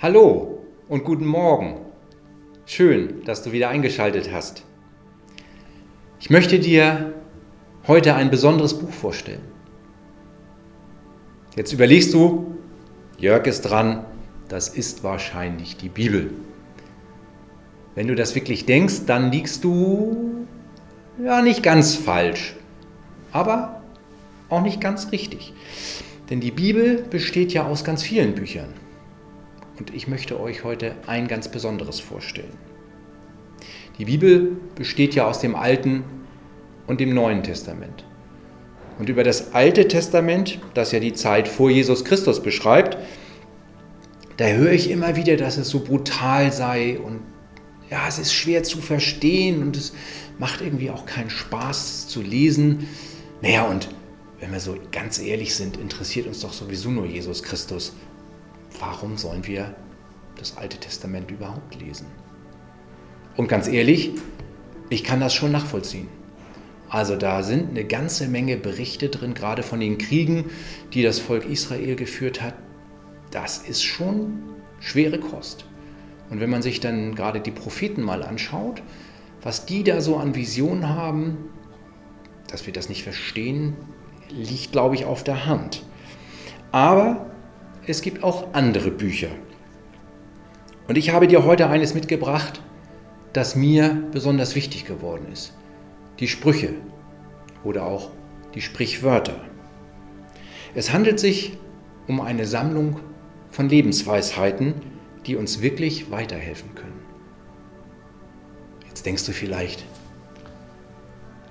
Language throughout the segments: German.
Hallo und guten Morgen. Schön, dass du wieder eingeschaltet hast. Ich möchte dir heute ein besonderes Buch vorstellen. Jetzt überlegst du, Jörg ist dran, das ist wahrscheinlich die Bibel. Wenn du das wirklich denkst, dann liegst du ja nicht ganz falsch, aber auch nicht ganz richtig. Denn die Bibel besteht ja aus ganz vielen Büchern. Und ich möchte euch heute ein ganz besonderes vorstellen. Die Bibel besteht ja aus dem Alten und dem Neuen Testament. Und über das Alte Testament, das ja die Zeit vor Jesus Christus beschreibt, da höre ich immer wieder, dass es so brutal sei und ja, es ist schwer zu verstehen und es macht irgendwie auch keinen Spaß zu lesen. Naja, und wenn wir so ganz ehrlich sind, interessiert uns doch sowieso nur Jesus Christus. Warum sollen wir das Alte Testament überhaupt lesen? Und ganz ehrlich, ich kann das schon nachvollziehen. Also da sind eine ganze Menge Berichte drin, gerade von den Kriegen, die das Volk Israel geführt hat. Das ist schon schwere Kost. Und wenn man sich dann gerade die Propheten mal anschaut, was die da so an Visionen haben, dass wir das nicht verstehen, liegt, glaube ich, auf der Hand. Aber es gibt auch andere Bücher. Und ich habe dir heute eines mitgebracht, das mir besonders wichtig geworden ist. Die Sprüche oder auch die Sprichwörter. Es handelt sich um eine Sammlung von Lebensweisheiten, die uns wirklich weiterhelfen können. Jetzt denkst du vielleicht,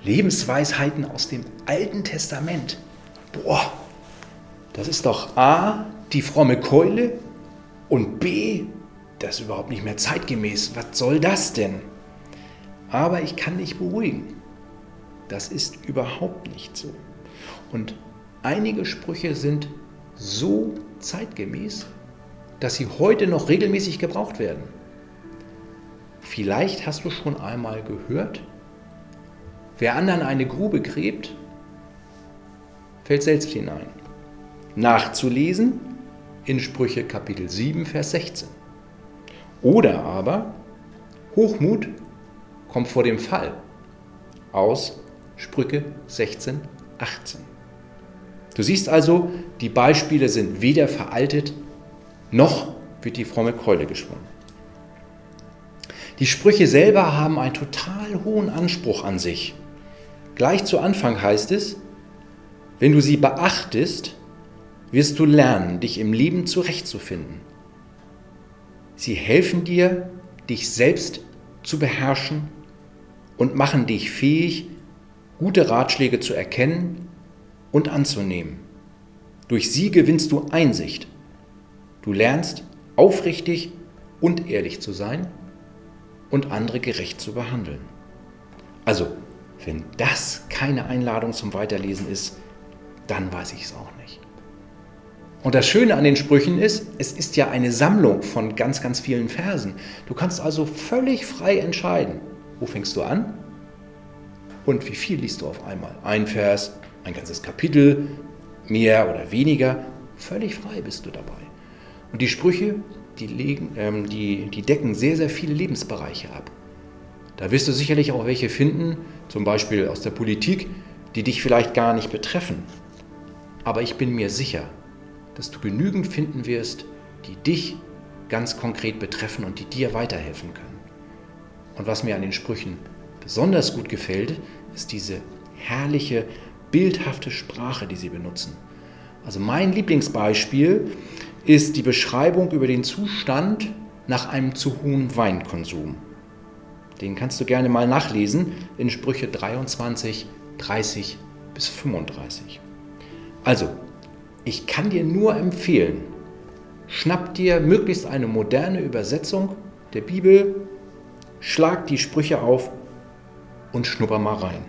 Lebensweisheiten aus dem Alten Testament. Boah, das ist doch A, die fromme Keule und B, das ist überhaupt nicht mehr zeitgemäß. Was soll das denn? Aber ich kann dich beruhigen. Das ist überhaupt nicht so. Und einige Sprüche sind so zeitgemäß, dass sie heute noch regelmäßig gebraucht werden. Vielleicht hast du schon einmal gehört, wer anderen eine Grube gräbt, fällt selbst hinein. Nachzulesen in Sprüche Kapitel 7, Vers 16. Oder aber Hochmut kommt vor dem Fall aus Sprüche 16, 18. Du siehst also, die Beispiele sind weder veraltet, noch wird die fromme Keule geschwungen. Die Sprüche selber haben einen total hohen Anspruch an sich. Gleich zu Anfang heißt es, wenn du sie beachtest, wirst du lernen, dich im Leben zurechtzufinden. Sie helfen dir, dich selbst zu beherrschen und machen dich fähig, gute Ratschläge zu erkennen und anzunehmen. Durch sie gewinnst du Einsicht. Du lernst aufrichtig und ehrlich zu sein und andere gerecht zu behandeln. Also, wenn das keine Einladung zum Weiterlesen ist, dann weiß ich es auch nicht. Und das Schöne an den Sprüchen ist, es ist ja eine Sammlung von ganz, ganz vielen Versen. Du kannst also völlig frei entscheiden, wo fängst du an und wie viel liest du auf einmal. Ein Vers, ein ganzes Kapitel, mehr oder weniger, völlig frei bist du dabei. Und die Sprüche, die, legen, ähm, die, die decken sehr, sehr viele Lebensbereiche ab. Da wirst du sicherlich auch welche finden, zum Beispiel aus der Politik, die dich vielleicht gar nicht betreffen. Aber ich bin mir sicher, dass du genügend finden wirst, die dich ganz konkret betreffen und die dir weiterhelfen können. Und was mir an den Sprüchen besonders gut gefällt, ist diese herrliche, bildhafte Sprache, die sie benutzen. Also mein Lieblingsbeispiel ist die Beschreibung über den Zustand nach einem zu hohen Weinkonsum. Den kannst du gerne mal nachlesen in Sprüche 23, 30 bis 35. Also, ich kann dir nur empfehlen, schnapp dir möglichst eine moderne Übersetzung der Bibel, schlag die Sprüche auf und schnupper mal rein.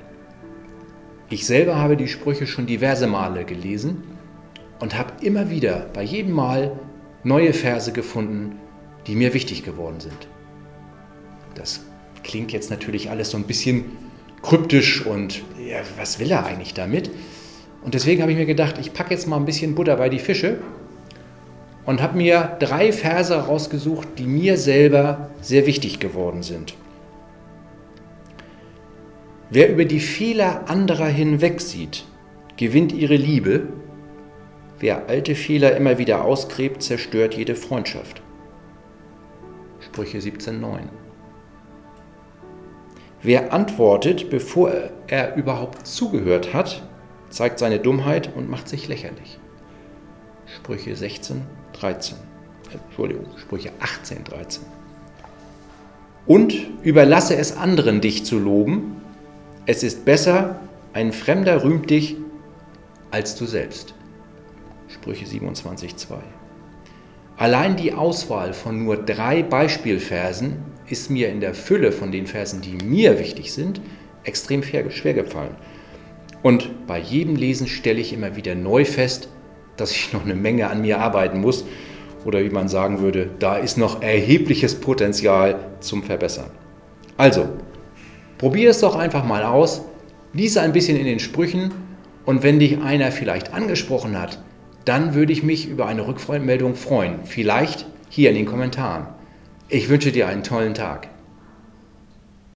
Ich selber habe die Sprüche schon diverse Male gelesen und habe immer wieder bei jedem Mal neue Verse gefunden, die mir wichtig geworden sind. Das klingt jetzt natürlich alles so ein bisschen kryptisch und ja, was will er eigentlich damit? Und deswegen habe ich mir gedacht, ich packe jetzt mal ein bisschen Butter bei die Fische und habe mir drei Verse rausgesucht, die mir selber sehr wichtig geworden sind. Wer über die Fehler anderer hinwegsieht, gewinnt ihre Liebe. Wer alte Fehler immer wieder ausgräbt, zerstört jede Freundschaft. Sprüche 17,9. Wer antwortet, bevor er überhaupt zugehört hat, zeigt seine Dummheit und macht sich lächerlich. Sprüche 16, 13. Entschuldigung, Sprüche 18, 13. Und überlasse es anderen, dich zu loben. Es ist besser, ein Fremder rühmt dich, als du selbst. Sprüche 27, 2. Allein die Auswahl von nur drei Beispielversen ist mir in der Fülle von den Versen, die mir wichtig sind, extrem schwer gefallen. Und bei jedem Lesen stelle ich immer wieder neu fest, dass ich noch eine Menge an mir arbeiten muss. Oder wie man sagen würde, da ist noch erhebliches Potenzial zum Verbessern. Also, probier es doch einfach mal aus, lies ein bisschen in den Sprüchen und wenn dich einer vielleicht angesprochen hat, dann würde ich mich über eine Rückmeldung freuen. Vielleicht hier in den Kommentaren. Ich wünsche dir einen tollen Tag.